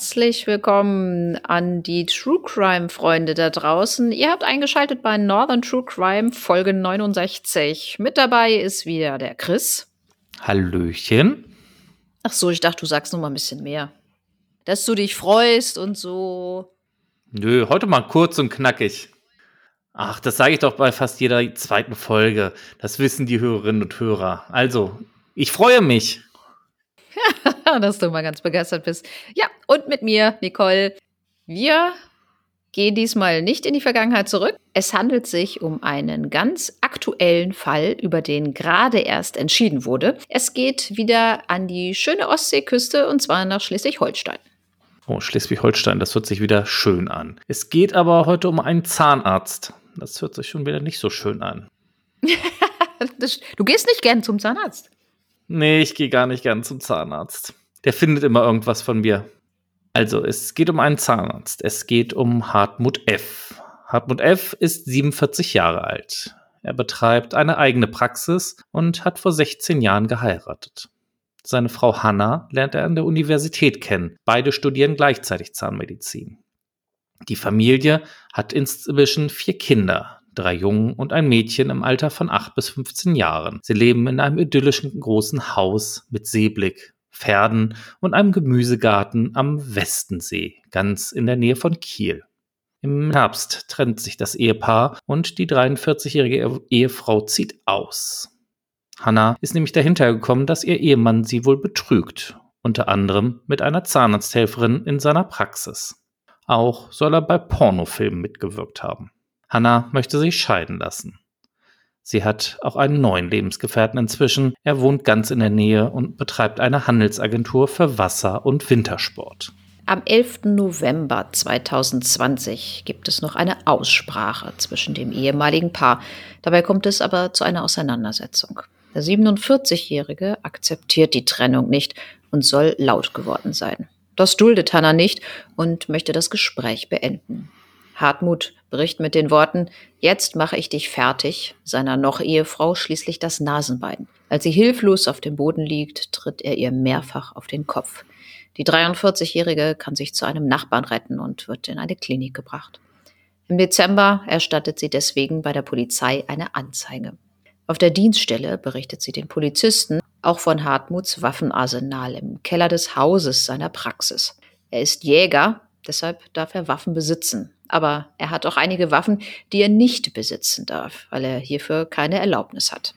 herzlich willkommen an die True Crime Freunde da draußen. Ihr habt eingeschaltet bei Northern True Crime Folge 69. Mit dabei ist wieder der Chris. Hallöchen. Ach so, ich dachte, du sagst noch mal ein bisschen mehr. Dass du dich freust und so. Nö, heute mal kurz und knackig. Ach, das sage ich doch bei fast jeder zweiten Folge. Das wissen die Hörerinnen und Hörer. Also, ich freue mich. dass du mal ganz begeistert bist. Ja, und mit mir, Nicole. Wir gehen diesmal nicht in die Vergangenheit zurück. Es handelt sich um einen ganz aktuellen Fall, über den gerade erst entschieden wurde. Es geht wieder an die schöne Ostseeküste und zwar nach Schleswig-Holstein. Oh, Schleswig-Holstein, das hört sich wieder schön an. Es geht aber heute um einen Zahnarzt. Das hört sich schon wieder nicht so schön an. du gehst nicht gern zum Zahnarzt. Nee, ich gehe gar nicht gern zum Zahnarzt. Der findet immer irgendwas von mir. Also, es geht um einen Zahnarzt. Es geht um Hartmut F. Hartmut F. ist 47 Jahre alt. Er betreibt eine eigene Praxis und hat vor 16 Jahren geheiratet. Seine Frau Hanna lernt er an der Universität kennen. Beide studieren gleichzeitig Zahnmedizin. Die Familie hat inzwischen vier Kinder, drei Jungen und ein Mädchen im Alter von 8 bis 15 Jahren. Sie leben in einem idyllischen großen Haus mit Seeblick, Pferden und einem Gemüsegarten am Westensee, ganz in der Nähe von Kiel. Im Herbst trennt sich das Ehepaar und die 43-jährige Ehefrau zieht aus. Hannah ist nämlich dahinter gekommen, dass ihr Ehemann sie wohl betrügt, unter anderem mit einer Zahnarzthelferin in seiner Praxis. Auch soll er bei Pornofilmen mitgewirkt haben. Hannah möchte sich scheiden lassen. Sie hat auch einen neuen Lebensgefährten inzwischen. Er wohnt ganz in der Nähe und betreibt eine Handelsagentur für Wasser- und Wintersport. Am 11. November 2020 gibt es noch eine Aussprache zwischen dem ehemaligen Paar. Dabei kommt es aber zu einer Auseinandersetzung. Der 47-Jährige akzeptiert die Trennung nicht und soll laut geworden sein. Das duldet Hannah nicht und möchte das Gespräch beenden. Hartmut bricht mit den Worten Jetzt mache ich dich fertig seiner noch Ehefrau schließlich das Nasenbein. Als sie hilflos auf dem Boden liegt, tritt er ihr mehrfach auf den Kopf. Die 43-Jährige kann sich zu einem Nachbarn retten und wird in eine Klinik gebracht. Im Dezember erstattet sie deswegen bei der Polizei eine Anzeige. Auf der Dienststelle berichtet sie den Polizisten auch von Hartmuts Waffenarsenal im Keller des Hauses seiner Praxis. Er ist Jäger, deshalb darf er Waffen besitzen. Aber er hat auch einige Waffen, die er nicht besitzen darf, weil er hierfür keine Erlaubnis hat.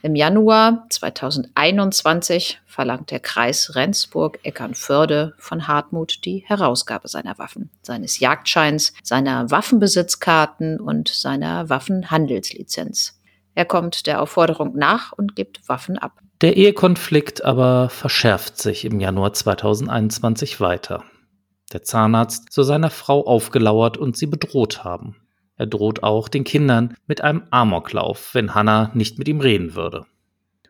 Im Januar 2021 verlangt der Kreis Rendsburg-Eckernförde von Hartmut die Herausgabe seiner Waffen, seines Jagdscheins, seiner Waffenbesitzkarten und seiner Waffenhandelslizenz. Er kommt der Aufforderung nach und gibt Waffen ab. Der Ehekonflikt aber verschärft sich im Januar 2021 weiter der Zahnarzt, zu seiner Frau aufgelauert und sie bedroht haben. Er droht auch den Kindern mit einem Amoklauf, wenn Hannah nicht mit ihm reden würde.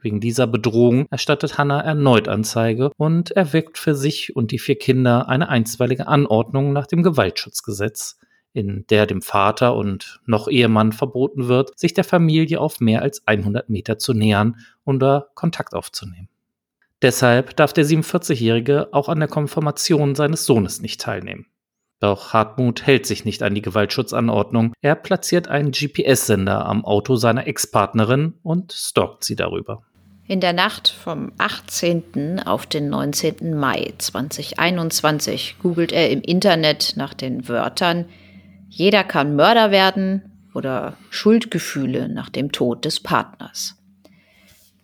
Wegen dieser Bedrohung erstattet Hannah erneut Anzeige und erwirkt für sich und die vier Kinder eine einstweilige Anordnung nach dem Gewaltschutzgesetz, in der dem Vater und noch Ehemann verboten wird, sich der Familie auf mehr als 100 Meter zu nähern oder Kontakt aufzunehmen. Deshalb darf der 47-Jährige auch an der Konfirmation seines Sohnes nicht teilnehmen. Doch Hartmut hält sich nicht an die Gewaltschutzanordnung. Er platziert einen GPS-Sender am Auto seiner Ex-Partnerin und stalkt sie darüber. In der Nacht vom 18. auf den 19. Mai 2021 googelt er im Internet nach den Wörtern Jeder kann Mörder werden oder Schuldgefühle nach dem Tod des Partners.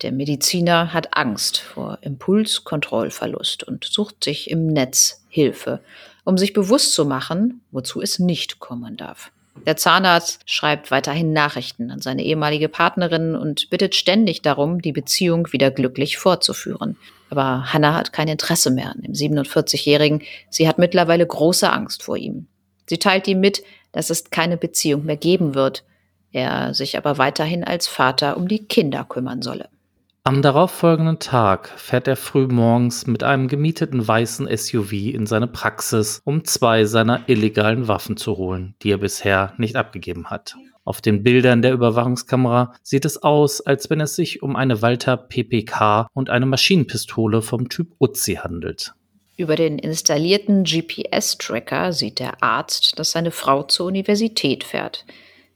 Der Mediziner hat Angst vor Impulskontrollverlust und sucht sich im Netz Hilfe, um sich bewusst zu machen, wozu es nicht kommen darf. Der Zahnarzt schreibt weiterhin Nachrichten an seine ehemalige Partnerin und bittet ständig darum, die Beziehung wieder glücklich fortzuführen. Aber Hannah hat kein Interesse mehr an dem 47-Jährigen. Sie hat mittlerweile große Angst vor ihm. Sie teilt ihm mit, dass es keine Beziehung mehr geben wird, er sich aber weiterhin als Vater um die Kinder kümmern solle. Am darauffolgenden Tag fährt er früh morgens mit einem gemieteten weißen SUV in seine Praxis, um zwei seiner illegalen Waffen zu holen, die er bisher nicht abgegeben hat. Auf den Bildern der Überwachungskamera sieht es aus, als wenn es sich um eine Walter PPK und eine Maschinenpistole vom Typ Uzi handelt. Über den installierten GPS-Tracker sieht der Arzt, dass seine Frau zur Universität fährt.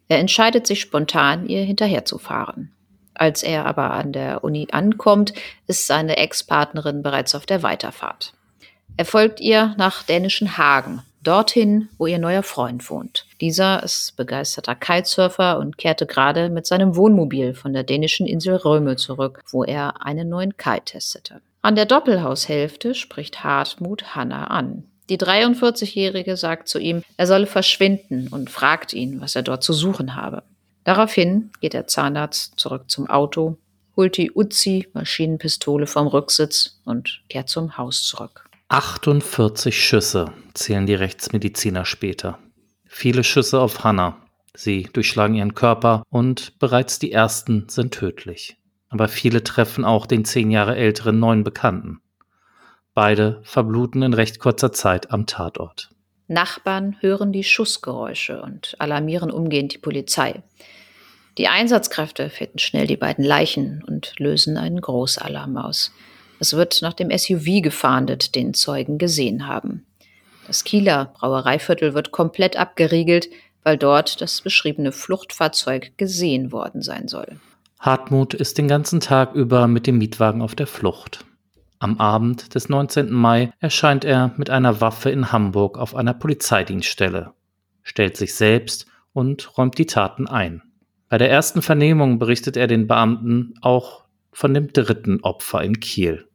Er entscheidet sich spontan, ihr hinterherzufahren. Als er aber an der Uni ankommt, ist seine Ex-Partnerin bereits auf der Weiterfahrt. Er folgt ihr nach dänischen Hagen, dorthin, wo ihr neuer Freund wohnt. Dieser ist begeisterter Kitesurfer und kehrte gerade mit seinem Wohnmobil von der dänischen Insel Röme zurück, wo er einen neuen Kite testete. An der Doppelhaushälfte spricht Hartmut Hanna an. Die 43-Jährige sagt zu ihm, er solle verschwinden und fragt ihn, was er dort zu suchen habe. Daraufhin geht der Zahnarzt zurück zum Auto, holt die Uzi Maschinenpistole vom Rücksitz und kehrt zum Haus zurück. 48 Schüsse zählen die Rechtsmediziner später. Viele Schüsse auf Hannah. Sie durchschlagen ihren Körper und bereits die ersten sind tödlich aber viele treffen auch den zehn Jahre älteren neuen Bekannten. Beide verbluten in recht kurzer Zeit am Tatort. Nachbarn hören die Schussgeräusche und alarmieren umgehend die Polizei. Die Einsatzkräfte finden schnell die beiden Leichen und lösen einen Großalarm aus. Es wird nach dem SUV gefahndet, den Zeugen gesehen haben. Das Kieler Brauereiviertel wird komplett abgeriegelt, weil dort das beschriebene Fluchtfahrzeug gesehen worden sein soll. Hartmut ist den ganzen Tag über mit dem Mietwagen auf der Flucht. Am Abend des 19. Mai erscheint er mit einer Waffe in Hamburg auf einer Polizeidienststelle, stellt sich selbst und räumt die Taten ein. Bei der ersten Vernehmung berichtet er den Beamten auch von dem dritten Opfer in Kiel.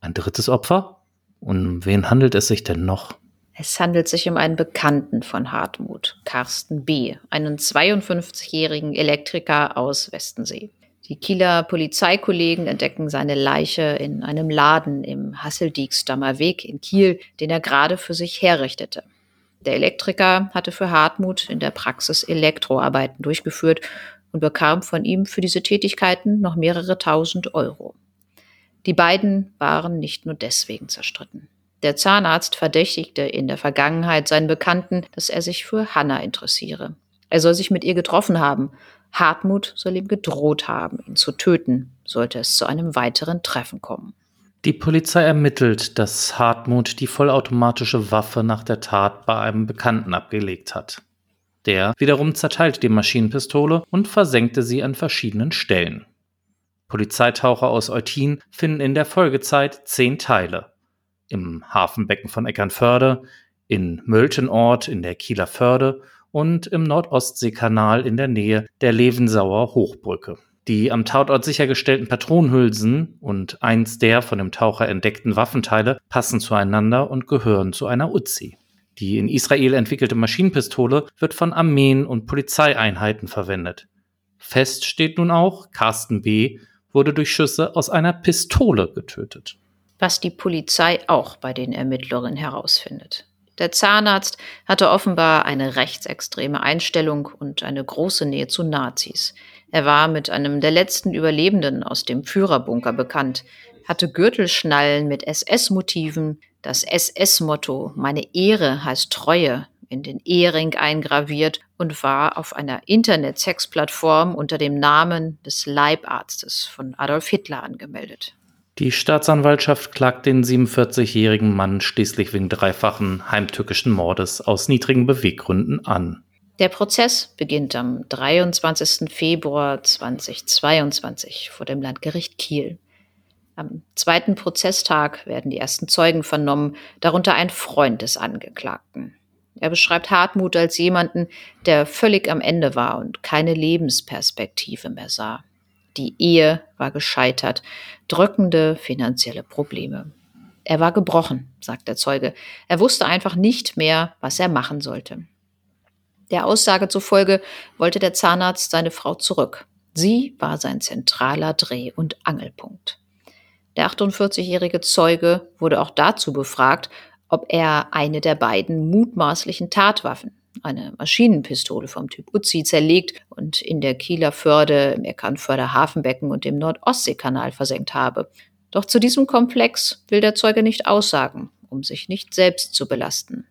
Ein drittes Opfer? Um wen handelt es sich denn noch? Es handelt sich um einen Bekannten von Hartmut, Carsten B., einen 52-jährigen Elektriker aus Westensee. Die Kieler Polizeikollegen entdecken seine Leiche in einem Laden im Hasseldieksstammer Weg in Kiel, den er gerade für sich herrichtete. Der Elektriker hatte für Hartmut in der Praxis Elektroarbeiten durchgeführt und bekam von ihm für diese Tätigkeiten noch mehrere tausend Euro. Die beiden waren nicht nur deswegen zerstritten. Der Zahnarzt verdächtigte in der Vergangenheit seinen Bekannten, dass er sich für Hanna interessiere. Er soll sich mit ihr getroffen haben. Hartmut soll ihm gedroht haben, ihn zu töten, sollte es zu einem weiteren Treffen kommen. Die Polizei ermittelt, dass Hartmut die vollautomatische Waffe nach der Tat bei einem Bekannten abgelegt hat. Der wiederum zerteilte die Maschinenpistole und versenkte sie an verschiedenen Stellen. Polizeitaucher aus Eutin finden in der Folgezeit zehn Teile im Hafenbecken von Eckernförde, in Möltenort in der Kieler Förde und im Nordostseekanal in der Nähe der Levensauer Hochbrücke. Die am Tatort sichergestellten Patronenhülsen und eins der von dem Taucher entdeckten Waffenteile passen zueinander und gehören zu einer Uzi. Die in Israel entwickelte Maschinenpistole wird von Armeen und Polizeieinheiten verwendet. Fest steht nun auch, Carsten B. wurde durch Schüsse aus einer Pistole getötet was die Polizei auch bei den Ermittlungen herausfindet. Der Zahnarzt hatte offenbar eine rechtsextreme Einstellung und eine große Nähe zu Nazis. Er war mit einem der letzten Überlebenden aus dem Führerbunker bekannt, hatte Gürtelschnallen mit SS-Motiven, das SS-Motto Meine Ehre heißt Treue in den Ehering eingraviert und war auf einer Internet-Sex-Plattform unter dem Namen des Leibarztes von Adolf Hitler angemeldet. Die Staatsanwaltschaft klagt den 47-jährigen Mann schließlich wegen dreifachen heimtückischen Mordes aus niedrigen Beweggründen an. Der Prozess beginnt am 23. Februar 2022 vor dem Landgericht Kiel. Am zweiten Prozesstag werden die ersten Zeugen vernommen, darunter ein Freund des Angeklagten. Er beschreibt Hartmut als jemanden, der völlig am Ende war und keine Lebensperspektive mehr sah. Die Ehe war gescheitert, drückende finanzielle Probleme. Er war gebrochen, sagt der Zeuge. Er wusste einfach nicht mehr, was er machen sollte. Der Aussage zufolge wollte der Zahnarzt seine Frau zurück. Sie war sein zentraler Dreh- und Angelpunkt. Der 48-jährige Zeuge wurde auch dazu befragt, ob er eine der beiden mutmaßlichen Tatwaffen, eine Maschinenpistole vom Typ Uzi zerlegt und in der Kieler Förde, im Eckernförder Hafenbecken und dem Nordostseekanal versenkt habe. Doch zu diesem Komplex will der Zeuge nicht aussagen, um sich nicht selbst zu belasten.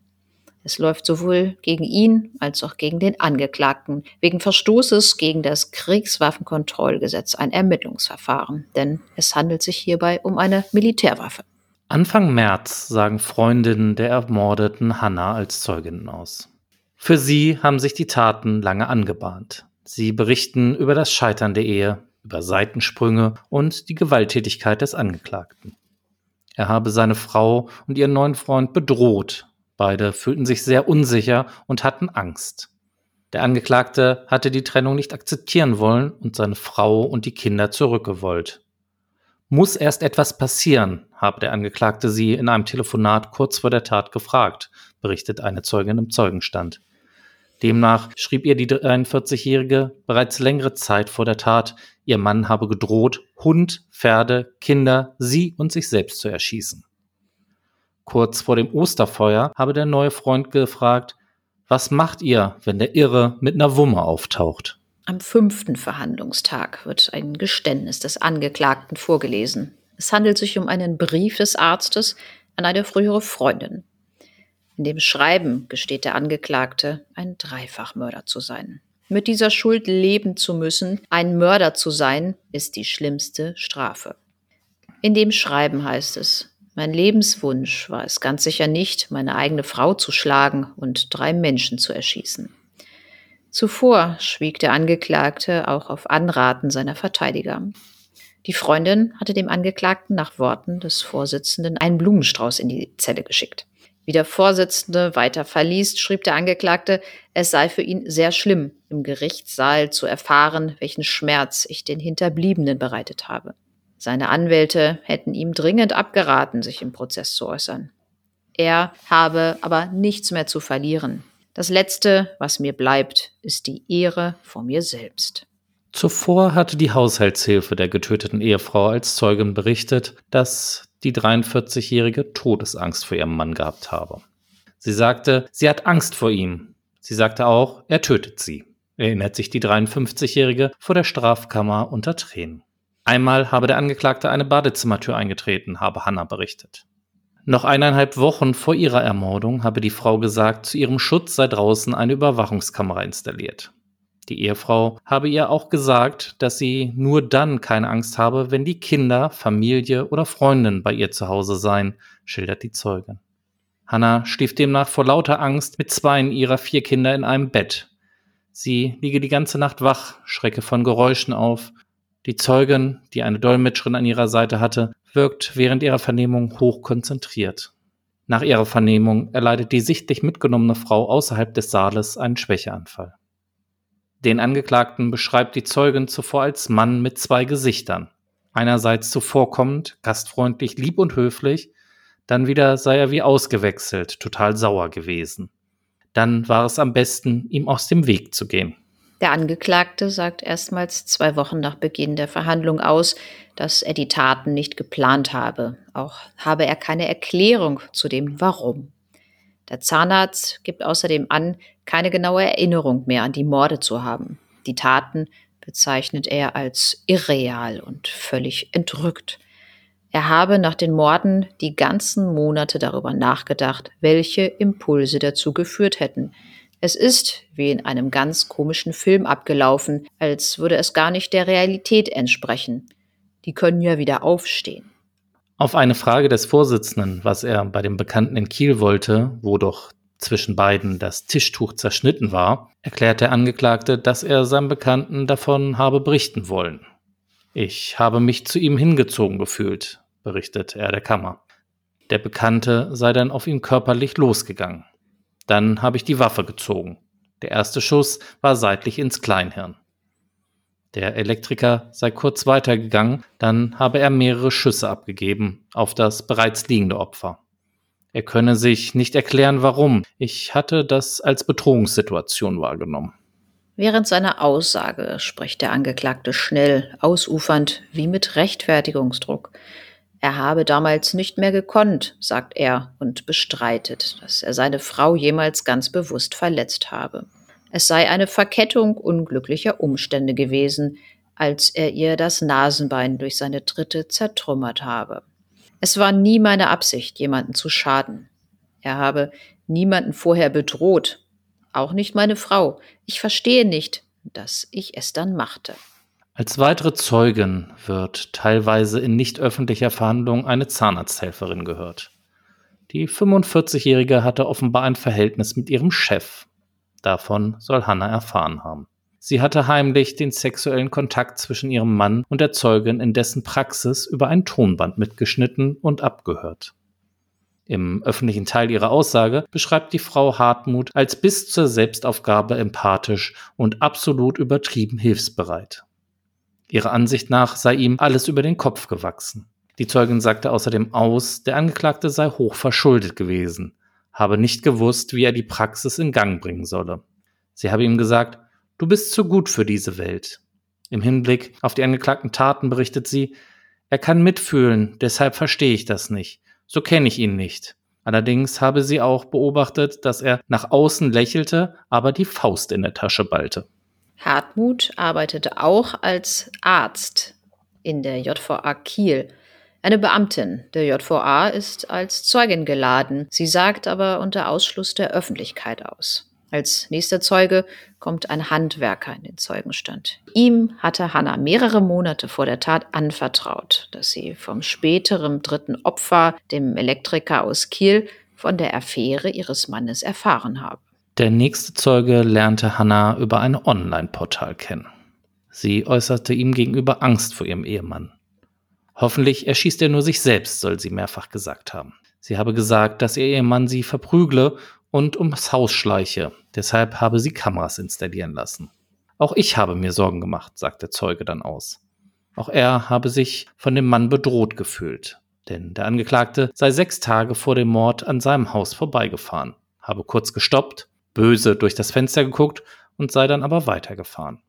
Es läuft sowohl gegen ihn als auch gegen den Angeklagten wegen Verstoßes gegen das Kriegswaffenkontrollgesetz ein Ermittlungsverfahren, denn es handelt sich hierbei um eine Militärwaffe. Anfang März sagen Freundinnen der ermordeten Hannah als Zeuginnen aus. Für sie haben sich die Taten lange angebahnt. Sie berichten über das Scheitern der Ehe, über Seitensprünge und die Gewalttätigkeit des Angeklagten. Er habe seine Frau und ihren neuen Freund bedroht. Beide fühlten sich sehr unsicher und hatten Angst. Der Angeklagte hatte die Trennung nicht akzeptieren wollen und seine Frau und die Kinder zurückgewollt. Muss erst etwas passieren, habe der Angeklagte sie in einem Telefonat kurz vor der Tat gefragt, berichtet eine Zeugin im Zeugenstand. Demnach schrieb ihr die 43-Jährige bereits längere Zeit vor der Tat, ihr Mann habe gedroht, Hund, Pferde, Kinder, sie und sich selbst zu erschießen. Kurz vor dem Osterfeuer habe der neue Freund gefragt, was macht ihr, wenn der Irre mit einer Wumme auftaucht? Am fünften Verhandlungstag wird ein Geständnis des Angeklagten vorgelesen. Es handelt sich um einen Brief des Arztes an eine frühere Freundin. In dem Schreiben gesteht der Angeklagte, ein Dreifachmörder zu sein. Mit dieser Schuld leben zu müssen, ein Mörder zu sein, ist die schlimmste Strafe. In dem Schreiben heißt es, mein Lebenswunsch war es ganz sicher nicht, meine eigene Frau zu schlagen und drei Menschen zu erschießen. Zuvor schwieg der Angeklagte auch auf Anraten seiner Verteidiger. Die Freundin hatte dem Angeklagten nach Worten des Vorsitzenden einen Blumenstrauß in die Zelle geschickt. Wie der Vorsitzende weiter verliest, schrieb der Angeklagte, es sei für ihn sehr schlimm, im Gerichtssaal zu erfahren, welchen Schmerz ich den Hinterbliebenen bereitet habe. Seine Anwälte hätten ihm dringend abgeraten, sich im Prozess zu äußern. Er habe aber nichts mehr zu verlieren. Das Letzte, was mir bleibt, ist die Ehre vor mir selbst. Zuvor hatte die Haushaltshilfe der getöteten Ehefrau als Zeugin berichtet, dass die 43-jährige Todesangst vor ihrem Mann gehabt habe. Sie sagte, sie hat Angst vor ihm. Sie sagte auch, er tötet sie, erinnert sich die 53-jährige vor der Strafkammer unter Tränen. Einmal habe der Angeklagte eine Badezimmertür eingetreten, habe Hannah berichtet. Noch eineinhalb Wochen vor ihrer Ermordung habe die Frau gesagt, zu ihrem Schutz sei draußen eine Überwachungskamera installiert. Die Ehefrau habe ihr auch gesagt, dass sie nur dann keine Angst habe, wenn die Kinder, Familie oder Freundin bei ihr zu Hause seien, schildert die Zeugin. Hannah schlief demnach vor lauter Angst mit zweien ihrer vier Kinder in einem Bett. Sie liege die ganze Nacht wach, schrecke von Geräuschen auf. Die Zeugin, die eine Dolmetscherin an ihrer Seite hatte, wirkt während ihrer Vernehmung hoch konzentriert. Nach ihrer Vernehmung erleidet die sichtlich mitgenommene Frau außerhalb des Saales einen Schwächeanfall. Den Angeklagten beschreibt die Zeugin zuvor als Mann mit zwei Gesichtern. Einerseits zuvorkommend, gastfreundlich, lieb und höflich, dann wieder sei er wie ausgewechselt, total sauer gewesen. Dann war es am besten, ihm aus dem Weg zu gehen. Der Angeklagte sagt erstmals zwei Wochen nach Beginn der Verhandlung aus, dass er die Taten nicht geplant habe. Auch habe er keine Erklärung zu dem Warum. Der Zahnarzt gibt außerdem an, keine genaue Erinnerung mehr an die Morde zu haben. Die Taten bezeichnet er als irreal und völlig entrückt. Er habe nach den Morden die ganzen Monate darüber nachgedacht, welche Impulse dazu geführt hätten. Es ist wie in einem ganz komischen Film abgelaufen, als würde es gar nicht der Realität entsprechen. Die können ja wieder aufstehen. Auf eine Frage des Vorsitzenden, was er bei dem Bekannten in Kiel wollte, wo doch zwischen beiden das Tischtuch zerschnitten war, erklärt der Angeklagte, dass er seinem Bekannten davon habe berichten wollen. Ich habe mich zu ihm hingezogen gefühlt, berichtet er der Kammer. Der Bekannte sei dann auf ihn körperlich losgegangen. Dann habe ich die Waffe gezogen. Der erste Schuss war seitlich ins Kleinhirn. Der Elektriker sei kurz weitergegangen, dann habe er mehrere Schüsse abgegeben auf das bereits liegende Opfer. Er könne sich nicht erklären, warum. Ich hatte das als Bedrohungssituation wahrgenommen. Während seiner Aussage spricht der Angeklagte schnell, ausufernd, wie mit Rechtfertigungsdruck. Er habe damals nicht mehr gekonnt, sagt er und bestreitet, dass er seine Frau jemals ganz bewusst verletzt habe. Es sei eine Verkettung unglücklicher Umstände gewesen, als er ihr das Nasenbein durch seine Tritte zertrümmert habe. Es war nie meine Absicht, jemanden zu schaden. Er habe niemanden vorher bedroht, auch nicht meine Frau. Ich verstehe nicht, dass ich es dann machte. Als weitere Zeugin wird teilweise in nicht öffentlicher Verhandlung eine Zahnarzthelferin gehört. Die 45-Jährige hatte offenbar ein Verhältnis mit ihrem Chef. Davon soll Hannah erfahren haben. Sie hatte heimlich den sexuellen Kontakt zwischen ihrem Mann und der Zeugin in dessen Praxis über ein Tonband mitgeschnitten und abgehört. Im öffentlichen Teil ihrer Aussage beschreibt die Frau Hartmut als bis zur Selbstaufgabe empathisch und absolut übertrieben hilfsbereit. Ihrer Ansicht nach sei ihm alles über den Kopf gewachsen. Die Zeugin sagte außerdem aus, der Angeklagte sei hoch verschuldet gewesen, habe nicht gewusst, wie er die Praxis in Gang bringen solle. Sie habe ihm gesagt, du bist zu gut für diese Welt. Im Hinblick auf die angeklagten Taten berichtet sie, er kann mitfühlen, deshalb verstehe ich das nicht. So kenne ich ihn nicht. Allerdings habe sie auch beobachtet, dass er nach außen lächelte, aber die Faust in der Tasche ballte. Hartmut arbeitete auch als Arzt in der JVA Kiel. Eine Beamtin der JVA ist als Zeugin geladen. Sie sagt aber unter Ausschluss der Öffentlichkeit aus. Als nächster Zeuge kommt ein Handwerker in den Zeugenstand. Ihm hatte Hanna mehrere Monate vor der Tat anvertraut, dass sie vom späteren dritten Opfer, dem Elektriker aus Kiel, von der Affäre ihres Mannes erfahren habe. Der nächste Zeuge lernte Hannah über ein Online-Portal kennen. Sie äußerte ihm gegenüber Angst vor ihrem Ehemann. Hoffentlich erschießt er nur sich selbst, soll sie mehrfach gesagt haben. Sie habe gesagt, dass ihr Ehemann sie verprügle und ums Haus schleiche. Deshalb habe sie Kameras installieren lassen. Auch ich habe mir Sorgen gemacht, sagt der Zeuge dann aus. Auch er habe sich von dem Mann bedroht gefühlt, denn der Angeklagte sei sechs Tage vor dem Mord an seinem Haus vorbeigefahren, habe kurz gestoppt böse durch das Fenster geguckt und sei dann aber weitergefahren.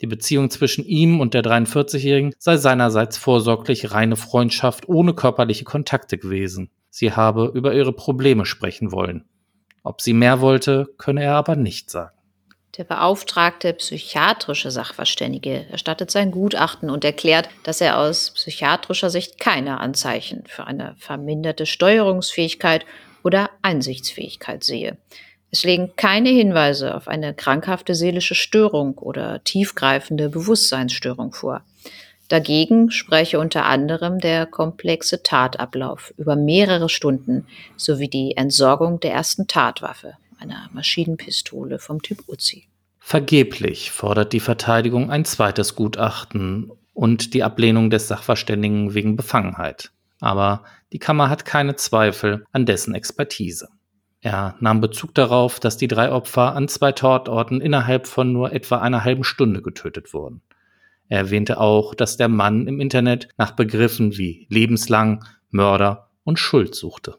Die Beziehung zwischen ihm und der 43-Jährigen sei seinerseits vorsorglich reine Freundschaft ohne körperliche Kontakte gewesen. Sie habe über ihre Probleme sprechen wollen. Ob sie mehr wollte, könne er aber nicht sagen. Der beauftragte psychiatrische Sachverständige erstattet sein Gutachten und erklärt, dass er aus psychiatrischer Sicht keine Anzeichen für eine verminderte Steuerungsfähigkeit oder Einsichtsfähigkeit sehe. Es liegen keine Hinweise auf eine krankhafte seelische Störung oder tiefgreifende Bewusstseinsstörung vor. Dagegen spreche unter anderem der komplexe Tatablauf über mehrere Stunden sowie die Entsorgung der ersten Tatwaffe, einer Maschinenpistole vom Typ Uzi. Vergeblich fordert die Verteidigung ein zweites Gutachten und die Ablehnung des Sachverständigen wegen Befangenheit. Aber die Kammer hat keine Zweifel an dessen Expertise. Er nahm Bezug darauf, dass die drei Opfer an zwei Tatorten innerhalb von nur etwa einer halben Stunde getötet wurden. Er erwähnte auch, dass der Mann im Internet nach Begriffen wie lebenslang, Mörder und Schuld suchte.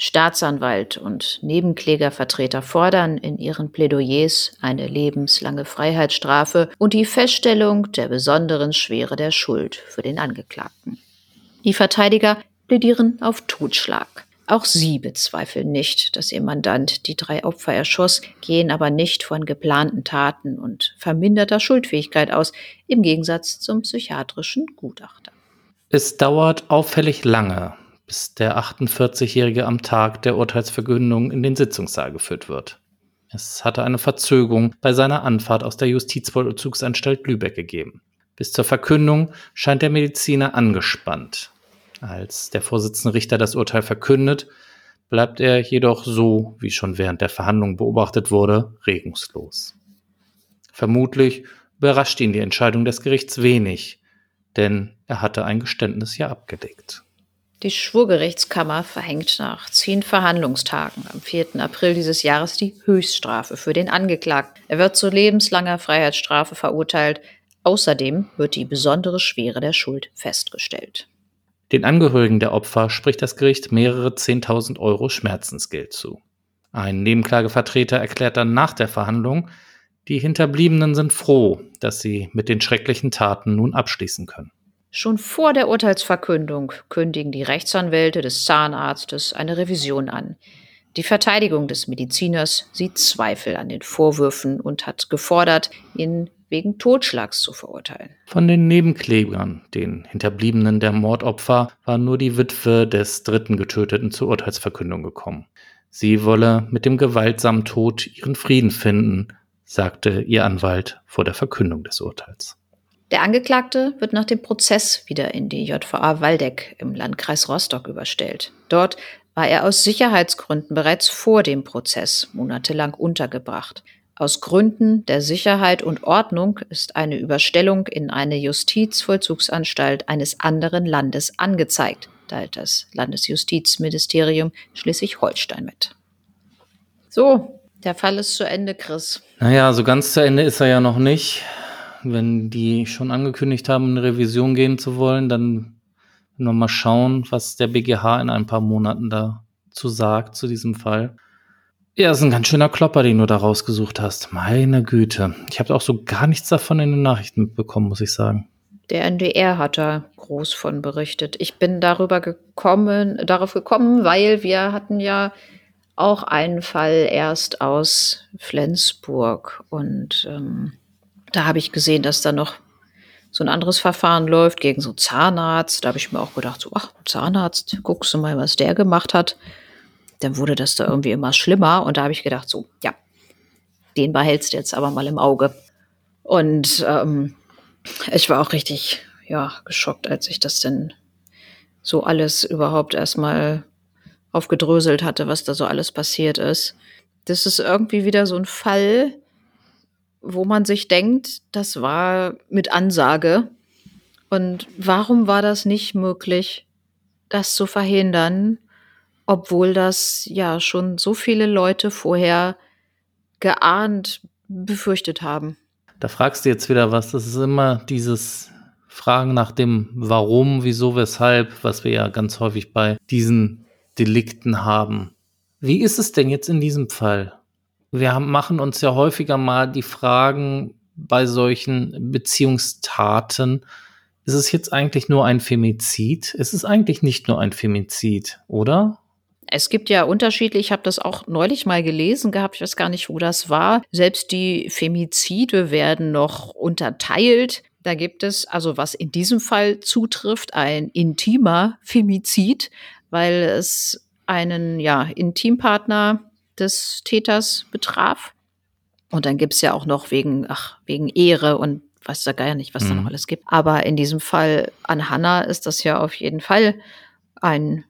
Staatsanwalt und Nebenklägervertreter fordern in ihren Plädoyers eine lebenslange Freiheitsstrafe und die Feststellung der besonderen Schwere der Schuld für den Angeklagten. Die Verteidiger plädieren auf Totschlag. Auch sie bezweifeln nicht, dass ihr Mandant die drei Opfer erschoss, gehen aber nicht von geplanten Taten und verminderter Schuldfähigkeit aus, im Gegensatz zum psychiatrischen Gutachter. Es dauert auffällig lange, bis der 48-Jährige am Tag der Urteilsverkündung in den Sitzungssaal geführt wird. Es hatte eine Verzögerung bei seiner Anfahrt aus der Justizvollzugsanstalt Lübeck gegeben. Bis zur Verkündung scheint der Mediziner angespannt. Als der Vorsitzende Richter das Urteil verkündet, bleibt er jedoch so, wie schon während der Verhandlung beobachtet wurde, regungslos. Vermutlich überrascht ihn die Entscheidung des Gerichts wenig, denn er hatte ein Geständnis ja abgedeckt. Die Schwurgerichtskammer verhängt nach zehn Verhandlungstagen am 4. April dieses Jahres die Höchststrafe für den Angeklagten. Er wird zu lebenslanger Freiheitsstrafe verurteilt. Außerdem wird die besondere Schwere der Schuld festgestellt. Den Angehörigen der Opfer spricht das Gericht mehrere 10.000 Euro Schmerzensgeld zu. Ein Nebenklagevertreter erklärt dann nach der Verhandlung, die Hinterbliebenen sind froh, dass sie mit den schrecklichen Taten nun abschließen können. Schon vor der Urteilsverkündung kündigen die Rechtsanwälte des Zahnarztes eine Revision an. Die Verteidigung des Mediziners sieht Zweifel an den Vorwürfen und hat gefordert, ihn wegen Totschlags zu verurteilen. Von den Nebenklebern, den Hinterbliebenen der Mordopfer, war nur die Witwe des dritten Getöteten zur Urteilsverkündung gekommen. Sie wolle mit dem gewaltsamen Tod ihren Frieden finden, sagte ihr Anwalt vor der Verkündung des Urteils. Der Angeklagte wird nach dem Prozess wieder in die JVA Waldeck im Landkreis Rostock überstellt. Dort war er aus Sicherheitsgründen bereits vor dem Prozess monatelang untergebracht. Aus Gründen der Sicherheit und Ordnung ist eine Überstellung in eine Justizvollzugsanstalt eines anderen Landes angezeigt, teilt das Landesjustizministerium Schleswig-Holstein mit. So, der Fall ist zu Ende, Chris. Naja, so ganz zu Ende ist er ja noch nicht. Wenn die schon angekündigt haben, eine Revision gehen zu wollen, dann noch mal schauen, was der BGH in ein paar Monaten dazu sagt, zu diesem Fall. Ja, ist ein ganz schöner Klopper, den du da rausgesucht hast. Meine Güte. Ich habe auch so gar nichts davon in den Nachrichten mitbekommen, muss ich sagen. Der NDR hat da groß von berichtet. Ich bin darüber gekommen, darauf gekommen, weil wir hatten ja auch einen Fall erst aus Flensburg und ähm, da habe ich gesehen, dass da noch so ein anderes Verfahren läuft gegen so Zahnarzt. Da habe ich mir auch gedacht, so, ach, Zahnarzt, guckst du mal, was der gemacht hat. Dann wurde das da irgendwie immer schlimmer. Und da habe ich gedacht, so, ja, den behältst du jetzt aber mal im Auge. Und ähm, ich war auch richtig, ja, geschockt, als ich das denn so alles überhaupt erstmal aufgedröselt hatte, was da so alles passiert ist. Das ist irgendwie wieder so ein Fall, wo man sich denkt, das war mit Ansage. Und warum war das nicht möglich, das zu verhindern, obwohl das ja schon so viele Leute vorher geahnt, befürchtet haben? Da fragst du jetzt wieder was. Das ist immer dieses Fragen nach dem Warum, wieso, weshalb, was wir ja ganz häufig bei diesen Delikten haben. Wie ist es denn jetzt in diesem Fall? Wir haben, machen uns ja häufiger mal die Fragen bei solchen Beziehungstaten, ist es jetzt eigentlich nur ein Femizid? Es ist eigentlich nicht nur ein Femizid, oder? Es gibt ja unterschiedlich, ich habe das auch neulich mal gelesen gehabt, ich weiß gar nicht, wo das war. Selbst die Femizide werden noch unterteilt. Da gibt es, also was in diesem Fall zutrifft, ein intimer Femizid, weil es einen ja, Intimpartner des Täters betraf. Und dann gibt's ja auch noch wegen, ach, wegen Ehre und weiß da gar nicht, was mhm. da noch alles gibt. Aber in diesem Fall an Hannah ist das ja auf jeden Fall ein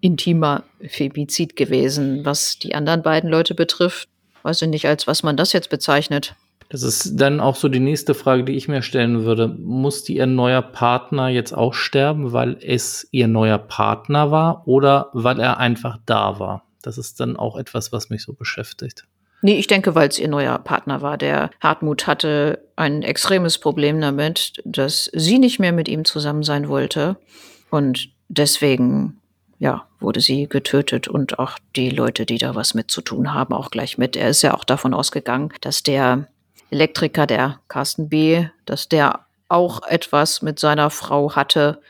intimer Femizid gewesen. Was die anderen beiden Leute betrifft, weiß ich nicht, als was man das jetzt bezeichnet. Das ist dann auch so die nächste Frage, die ich mir stellen würde. Musste ihr neuer Partner jetzt auch sterben, weil es ihr neuer Partner war oder weil er einfach da war? Das ist dann auch etwas, was mich so beschäftigt. Nee, ich denke, weil es ihr neuer Partner war. Der Hartmut hatte ein extremes Problem damit, dass sie nicht mehr mit ihm zusammen sein wollte. Und deswegen, ja, wurde sie getötet und auch die Leute, die da was mit zu tun haben, auch gleich mit. Er ist ja auch davon ausgegangen, dass der Elektriker, der Carsten B., dass der auch etwas mit seiner Frau hatte.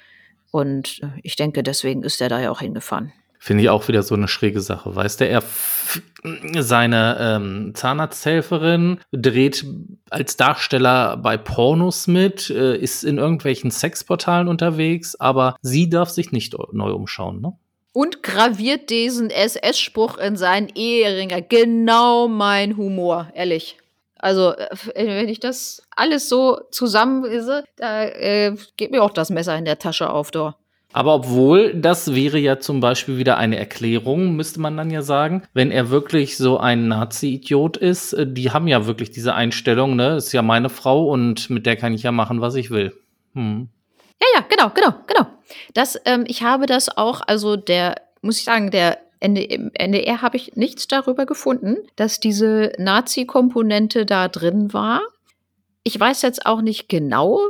Und ich denke, deswegen ist er da ja auch hingefahren. Finde ich auch wieder so eine schräge Sache. Weißt du, er seine ähm, Zahnarzthelferin dreht als Darsteller bei Pornos mit, äh, ist in irgendwelchen Sexportalen unterwegs, aber sie darf sich nicht neu umschauen, ne? Und graviert diesen SS-Spruch in seinen Eheringer. Genau mein Humor, ehrlich. Also, äh, wenn ich das alles so zusammenlese, da äh, geht mir auch das Messer in der Tasche auf, da. Aber obwohl, das wäre ja zum Beispiel wieder eine Erklärung, müsste man dann ja sagen, wenn er wirklich so ein Nazi-Idiot ist, äh, die haben ja wirklich diese Einstellung, ne, ist ja meine Frau und mit der kann ich ja machen, was ich will. Hm. Ja, ja, genau, genau, genau. Das, ähm, ich habe das auch, also der, muss ich sagen, der im NDR habe ich nichts darüber gefunden, dass diese Nazi-Komponente da drin war. Ich weiß jetzt auch nicht genau,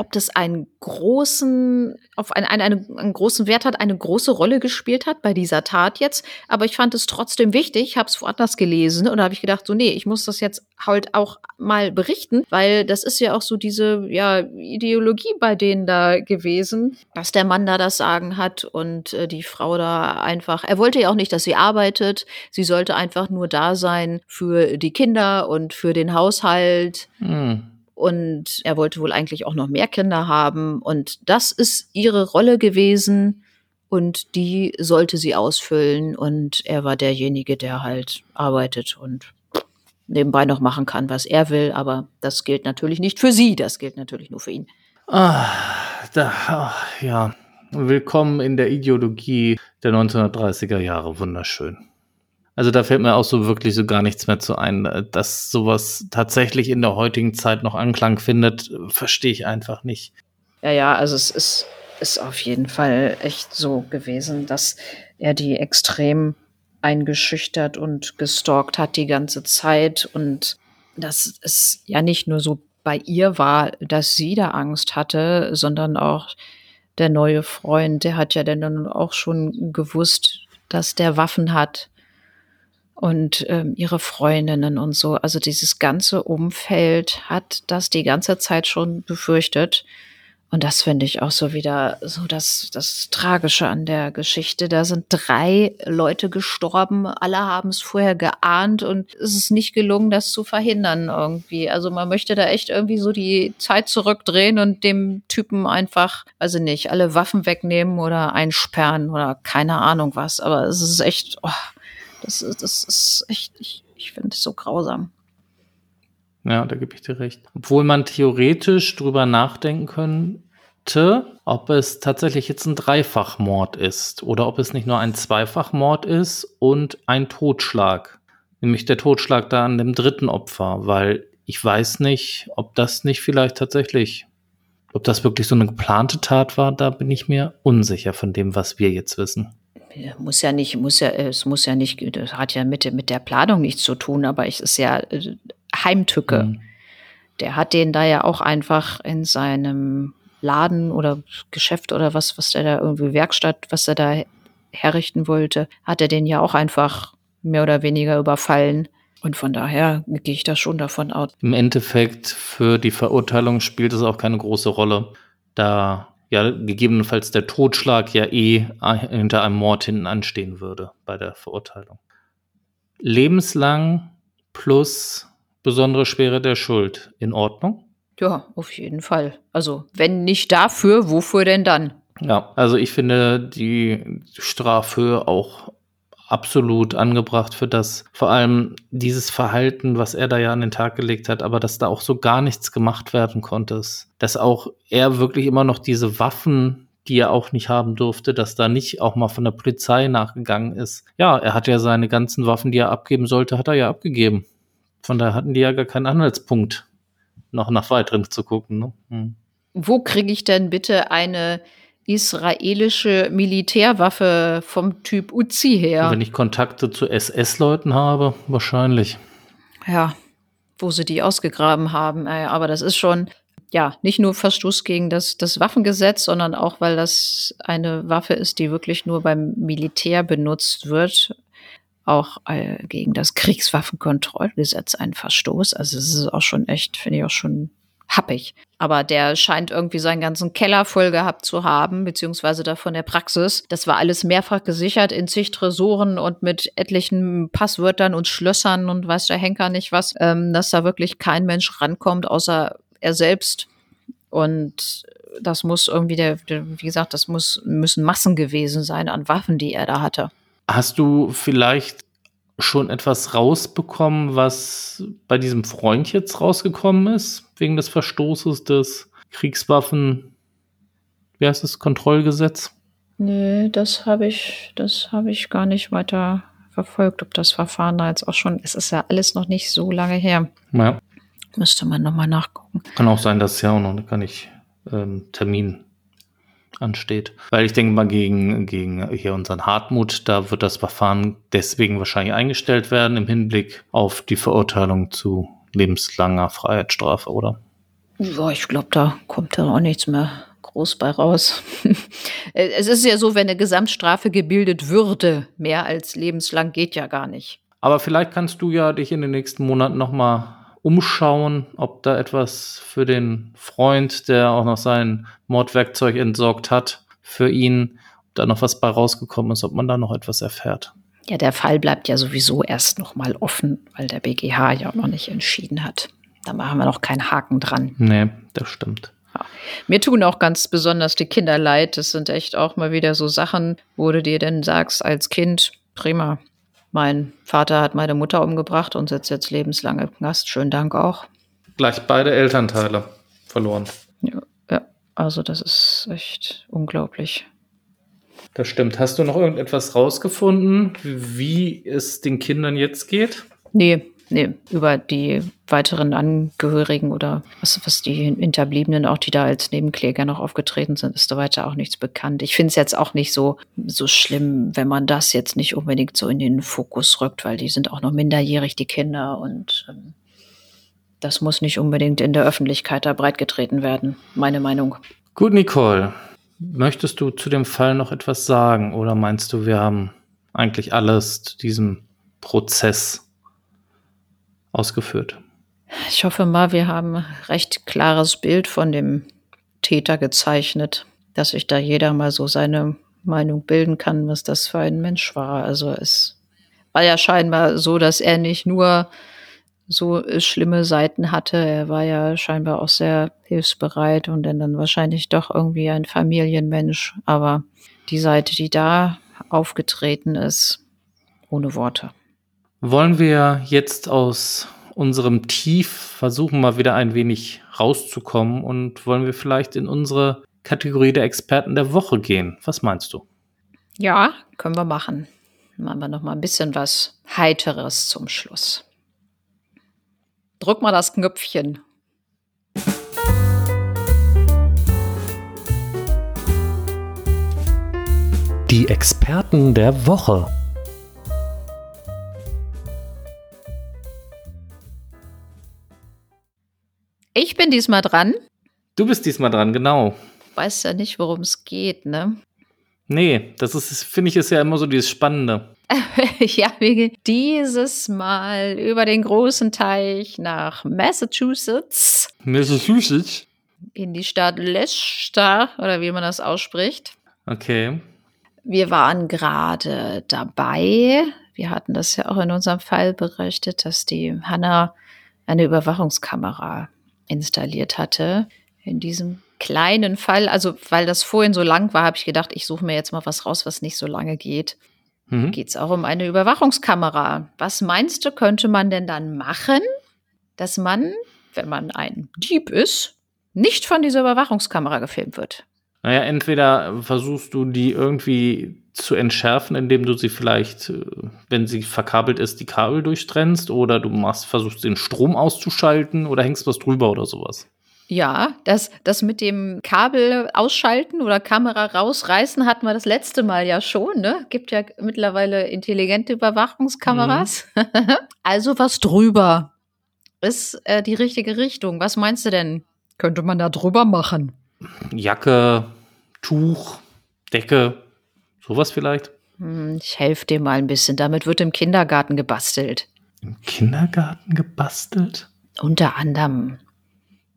ob das einen großen, auf einen, einen, einen, großen Wert hat, eine große Rolle gespielt hat bei dieser Tat jetzt. Aber ich fand es trotzdem wichtig, habe es woanders gelesen und da habe ich gedacht, so, nee, ich muss das jetzt halt auch mal berichten, weil das ist ja auch so diese ja, Ideologie bei denen da gewesen, dass der Mann da das Sagen hat und äh, die Frau da einfach, er wollte ja auch nicht, dass sie arbeitet, sie sollte einfach nur da sein für die Kinder und für den Haushalt. Mhm. Und er wollte wohl eigentlich auch noch mehr Kinder haben. Und das ist ihre Rolle gewesen. Und die sollte sie ausfüllen. Und er war derjenige, der halt arbeitet und nebenbei noch machen kann, was er will. Aber das gilt natürlich nicht für sie, das gilt natürlich nur für ihn. Ah, da, oh, ja. Willkommen in der Ideologie der 1930er Jahre. Wunderschön. Also da fällt mir auch so wirklich so gar nichts mehr zu ein. Dass sowas tatsächlich in der heutigen Zeit noch Anklang findet, verstehe ich einfach nicht. Ja, ja, also es ist, ist auf jeden Fall echt so gewesen, dass er die extrem eingeschüchtert und gestalkt hat die ganze Zeit und dass es ja nicht nur so bei ihr war, dass sie da Angst hatte, sondern auch der neue Freund, der hat ja dann auch schon gewusst, dass der Waffen hat und ähm, ihre Freundinnen und so. Also dieses ganze Umfeld hat das die ganze Zeit schon befürchtet. Und das finde ich auch so wieder so das, das Tragische an der Geschichte. Da sind drei Leute gestorben, alle haben es vorher geahnt und es ist nicht gelungen, das zu verhindern irgendwie. Also man möchte da echt irgendwie so die Zeit zurückdrehen und dem Typen einfach, also nicht, alle Waffen wegnehmen oder einsperren oder keine Ahnung was. Aber es ist echt, oh, das, ist, das ist echt, ich, ich finde es so grausam. Ja, da gebe ich dir recht. Obwohl man theoretisch drüber nachdenken könnte, ob es tatsächlich jetzt ein Dreifachmord ist oder ob es nicht nur ein Zweifachmord ist und ein Totschlag. Nämlich der Totschlag da an dem dritten Opfer, weil ich weiß nicht, ob das nicht vielleicht tatsächlich, ob das wirklich so eine geplante Tat war, da bin ich mir unsicher von dem, was wir jetzt wissen muss ja nicht, muss ja, es muss ja nicht, das hat ja mit, mit der Planung nichts zu tun, aber es ist ja äh, Heimtücke. Mhm. Der hat den da ja auch einfach in seinem Laden oder Geschäft oder was, was der da irgendwie Werkstatt, was er da herrichten wollte, hat er den ja auch einfach mehr oder weniger überfallen. Und von daher gehe ich da schon davon aus. Im Endeffekt für die Verurteilung spielt es auch keine große Rolle, da ja gegebenenfalls der Totschlag ja eh hinter einem Mord hinten anstehen würde bei der Verurteilung. Lebenslang plus besondere Schwere der Schuld in Ordnung? Ja, auf jeden Fall. Also, wenn nicht dafür, wofür denn dann? Ja, also ich finde die Strafhöhe auch absolut angebracht für das, vor allem dieses Verhalten, was er da ja an den Tag gelegt hat, aber dass da auch so gar nichts gemacht werden konnte. Dass auch er wirklich immer noch diese Waffen die er auch nicht haben durfte, dass da nicht auch mal von der Polizei nachgegangen ist. Ja, er hat ja seine ganzen Waffen, die er abgeben sollte, hat er ja abgegeben. Von daher hatten die ja gar keinen Anhaltspunkt, noch nach weiteren zu gucken. Ne? Hm. Wo kriege ich denn bitte eine israelische Militärwaffe vom Typ Uzi her? Wenn ich Kontakte zu SS-Leuten habe, wahrscheinlich. Ja, wo sie die ausgegraben haben. Aber das ist schon, ja, nicht nur Verstoß gegen das, das Waffengesetz, sondern auch, weil das eine Waffe ist, die wirklich nur beim Militär benutzt wird. Auch äh, gegen das Kriegswaffenkontrollgesetz ein Verstoß. Also es ist auch schon echt, finde ich auch schon happig. Aber der scheint irgendwie seinen ganzen Keller voll gehabt zu haben, beziehungsweise davon der Praxis. Das war alles mehrfach gesichert in zig Tresoren und mit etlichen Passwörtern und Schlössern und weiß der Henker nicht was, ähm, dass da wirklich kein Mensch rankommt, außer er selbst. Und das muss irgendwie der, der, wie gesagt, das muss, müssen Massen gewesen sein an Waffen, die er da hatte. Hast du vielleicht schon etwas rausbekommen, was bei diesem Freund jetzt rausgekommen ist, wegen des Verstoßes des Kriegswaffen, wie heißt das, Kontrollgesetz? Nee, das habe ich, das habe ich gar nicht weiter verfolgt, ob das Verfahren da jetzt auch schon, es ist ja alles noch nicht so lange her. Ja. Müsste man nochmal nachgucken. Kann auch sein, dass es ja auch noch gar nicht ähm, Termin ansteht. Weil ich denke mal, gegen, gegen hier unseren Hartmut, da wird das Verfahren deswegen wahrscheinlich eingestellt werden im Hinblick auf die Verurteilung zu lebenslanger Freiheitsstrafe, oder? Ja, ich glaube, da kommt da auch nichts mehr groß bei raus. es ist ja so, wenn eine Gesamtstrafe gebildet würde, mehr als lebenslang geht ja gar nicht. Aber vielleicht kannst du ja dich in den nächsten Monaten noch mal umschauen, ob da etwas für den Freund, der auch noch sein Mordwerkzeug entsorgt hat, für ihn, da noch was bei rausgekommen ist, ob man da noch etwas erfährt. Ja, der Fall bleibt ja sowieso erst noch mal offen, weil der BGH ja auch noch nicht entschieden hat. Da machen wir noch keinen Haken dran. Nee, das stimmt. Ja. Mir tun auch ganz besonders die Kinder leid. Das sind echt auch mal wieder so Sachen, wo du dir denn sagst als Kind, prima, Mein Vater hat meine Mutter umgebracht und sitzt jetzt lebenslang im Knast. Schönen Dank auch. Gleich beide Elternteile verloren. Ja, ja, also das ist echt unglaublich. Das stimmt. Hast du noch irgendetwas rausgefunden, wie es den Kindern jetzt geht? Nee, nee, über die weiteren Angehörigen oder was, was die Hinterbliebenen, auch die da als Nebenkläger noch aufgetreten sind, ist da weiter auch nichts bekannt. Ich finde es jetzt auch nicht so, so schlimm, wenn man das jetzt nicht unbedingt so in den Fokus rückt, weil die sind auch noch minderjährig, die Kinder, und ähm, das muss nicht unbedingt in der Öffentlichkeit da breitgetreten werden, meine Meinung. Gut, Nicole. Möchtest du zu dem Fall noch etwas sagen oder meinst du, wir haben eigentlich alles zu diesem Prozess ausgeführt. Ich hoffe mal, wir haben recht klares Bild von dem Täter gezeichnet, dass sich da jeder mal so seine Meinung bilden kann, was das für ein Mensch war. Also es war ja scheinbar so, dass er nicht nur so schlimme Seiten hatte, er war ja scheinbar auch sehr hilfsbereit und dann wahrscheinlich doch irgendwie ein Familienmensch. Aber die Seite, die da aufgetreten ist, ohne Worte. Wollen wir jetzt aus unserem Tief versuchen, mal wieder ein wenig rauszukommen und wollen wir vielleicht in unsere Kategorie der Experten der Woche gehen? Was meinst du? Ja, können wir machen. Machen wir noch mal ein bisschen was Heiteres zum Schluss. Drück mal das Knöpfchen. Die Experten der Woche. Ich bin diesmal dran. Du bist diesmal dran, genau. Weiß ja nicht, worum es geht, ne? Nee, das ist, finde ich, ist ja immer so dieses Spannende. ja, wir gehen dieses Mal über den großen Teich nach Massachusetts. Massachusetts? In die Stadt Leicester, oder wie man das ausspricht. Okay. Wir waren gerade dabei. Wir hatten das ja auch in unserem Fall berichtet, dass die Hannah eine Überwachungskamera installiert hatte. In diesem kleinen Fall, also weil das vorhin so lang war, habe ich gedacht, ich suche mir jetzt mal was raus, was nicht so lange geht. Mhm. Geht es auch um eine Überwachungskamera. Was meinst du, könnte man denn dann machen, dass man, wenn man ein Dieb ist, nicht von dieser Überwachungskamera gefilmt wird? Naja, entweder versuchst du die irgendwie zu entschärfen, indem du sie vielleicht, äh, wenn sie verkabelt ist, die Kabel durchtrennst oder du machst, versuchst den Strom auszuschalten oder hängst was drüber oder sowas. Ja, das, das mit dem Kabel ausschalten oder Kamera rausreißen hatten wir das letzte Mal ja schon. Ne? Gibt ja mittlerweile intelligente Überwachungskameras. Mhm. also was drüber ist äh, die richtige Richtung. Was meinst du denn? Könnte man da drüber machen? Jacke, Tuch, Decke, sowas vielleicht? Hm, ich helfe dir mal ein bisschen. Damit wird im Kindergarten gebastelt. Im Kindergarten gebastelt? Unter anderem.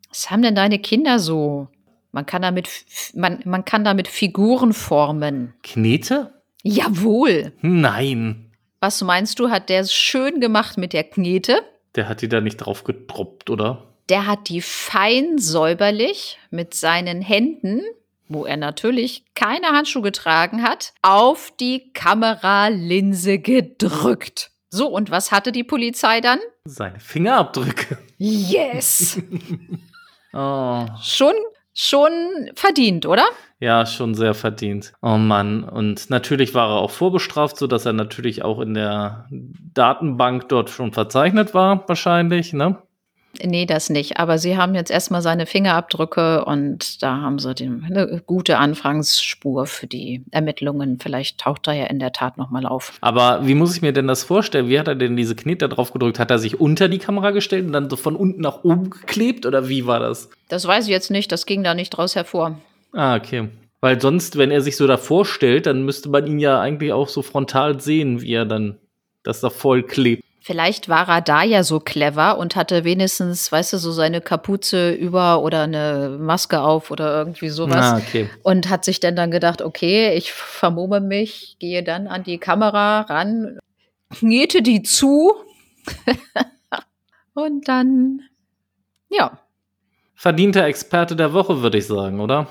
Was haben denn deine Kinder so? Man kann damit, man, man kann damit Figuren formen. Knete? Jawohl. Nein. Was meinst du, hat der schön gemacht mit der Knete? Der hat die da nicht drauf getroppt, oder? der hat die fein säuberlich mit seinen Händen, wo er natürlich keine Handschuhe getragen hat, auf die Kameralinse gedrückt. So, und was hatte die Polizei dann? Seine Fingerabdrücke. Yes! oh. Schon, schon verdient, oder? Ja, schon sehr verdient. Oh Mann. Und natürlich war er auch vorbestraft, sodass er natürlich auch in der Datenbank dort schon verzeichnet war, wahrscheinlich, ne? Nee, das nicht. Aber sie haben jetzt erstmal seine Fingerabdrücke und da haben sie die, eine gute Anfangsspur für die Ermittlungen. Vielleicht taucht er ja in der Tat nochmal auf. Aber wie muss ich mir denn das vorstellen? Wie hat er denn diese Knete drauf gedrückt? Hat er sich unter die Kamera gestellt und dann so von unten nach oben geklebt oder wie war das? Das weiß ich jetzt nicht. Das ging da nicht draus hervor. Ah, okay. Weil sonst, wenn er sich so davor stellt, dann müsste man ihn ja eigentlich auch so frontal sehen, wie er dann das da voll klebt. Vielleicht war er da ja so clever und hatte wenigstens, weißt du, so seine Kapuze über oder eine Maske auf oder irgendwie sowas. Ah, okay. Und hat sich dann dann gedacht, okay, ich vermumme mich, gehe dann an die Kamera ran, knete die zu und dann, ja. Verdienter Experte der Woche, würde ich sagen, oder?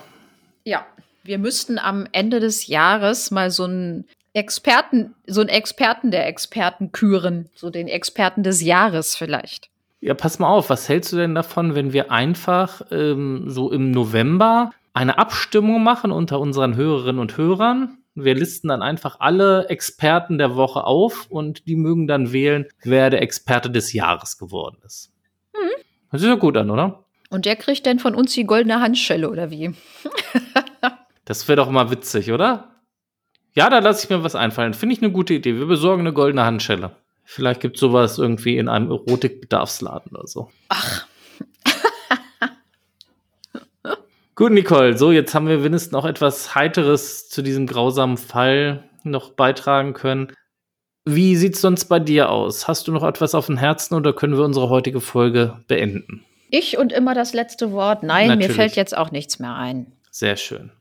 Ja, wir müssten am Ende des Jahres mal so ein Experten, so einen Experten der Experten küren, so den Experten des Jahres vielleicht. Ja, pass mal auf, was hältst du denn davon, wenn wir einfach ähm, so im November eine Abstimmung machen unter unseren Hörerinnen und Hörern? Wir listen dann einfach alle Experten der Woche auf und die mögen dann wählen, wer der Experte des Jahres geworden ist. Mhm. Das sieht ja gut an, oder? Und der kriegt dann von uns die goldene Handschelle, oder wie? das wäre doch mal witzig, oder? Ja, da lasse ich mir was einfallen. Finde ich eine gute Idee. Wir besorgen eine goldene Handschelle. Vielleicht gibt es sowas irgendwie in einem Erotikbedarfsladen oder so. Ach. Gut, Nicole. So, jetzt haben wir wenigstens noch etwas Heiteres zu diesem grausamen Fall noch beitragen können. Wie sieht's sonst bei dir aus? Hast du noch etwas auf dem Herzen oder können wir unsere heutige Folge beenden? Ich und immer das letzte Wort. Nein, Natürlich. mir fällt jetzt auch nichts mehr ein. Sehr schön.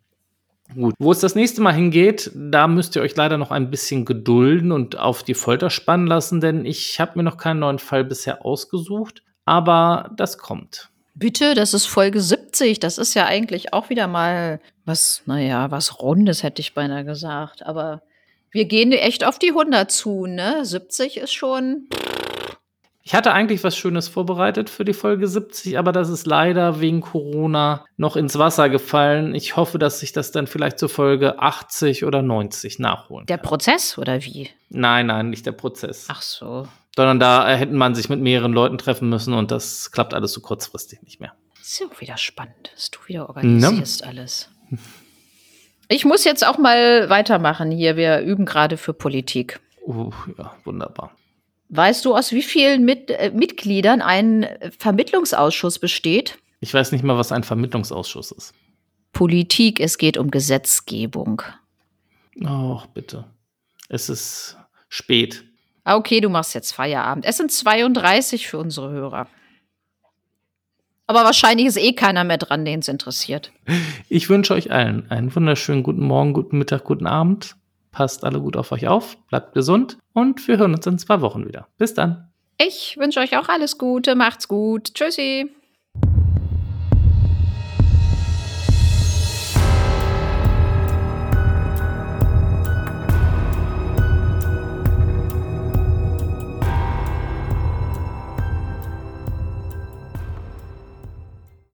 Gut, wo es das nächste Mal hingeht, da müsst ihr euch leider noch ein bisschen gedulden und auf die Folter spannen lassen, denn ich habe mir noch keinen neuen Fall bisher ausgesucht, aber das kommt. Bitte, das ist Folge 70. Das ist ja eigentlich auch wieder mal was, naja, was Rundes, hätte ich beinahe gesagt. Aber wir gehen echt auf die 100 zu, ne? 70 ist schon. Ich hatte eigentlich was Schönes vorbereitet für die Folge 70, aber das ist leider wegen Corona noch ins Wasser gefallen. Ich hoffe, dass sich das dann vielleicht zur Folge 80 oder 90 nachholen. Der Prozess oder wie? Nein, nein, nicht der Prozess. Ach so. Sondern da hätten man sich mit mehreren Leuten treffen müssen und das klappt alles so kurzfristig nicht mehr. ist ja auch wieder spannend, dass du wieder organisierst ja. alles. Ich muss jetzt auch mal weitermachen hier. Wir üben gerade für Politik. Uh, ja, wunderbar. Weißt du, aus wie vielen Mit äh, Mitgliedern ein Vermittlungsausschuss besteht? Ich weiß nicht mal, was ein Vermittlungsausschuss ist. Politik, es geht um Gesetzgebung. Ach, bitte. Es ist spät. Ah, okay, du machst jetzt Feierabend. Es sind 32 für unsere Hörer. Aber wahrscheinlich ist eh keiner mehr dran, den es interessiert. Ich wünsche euch allen einen wunderschönen guten Morgen, guten Mittag, guten Abend. Passt alle gut auf euch auf, bleibt gesund und wir hören uns in zwei Wochen wieder. Bis dann. Ich wünsche euch auch alles Gute, macht's gut. Tschüssi.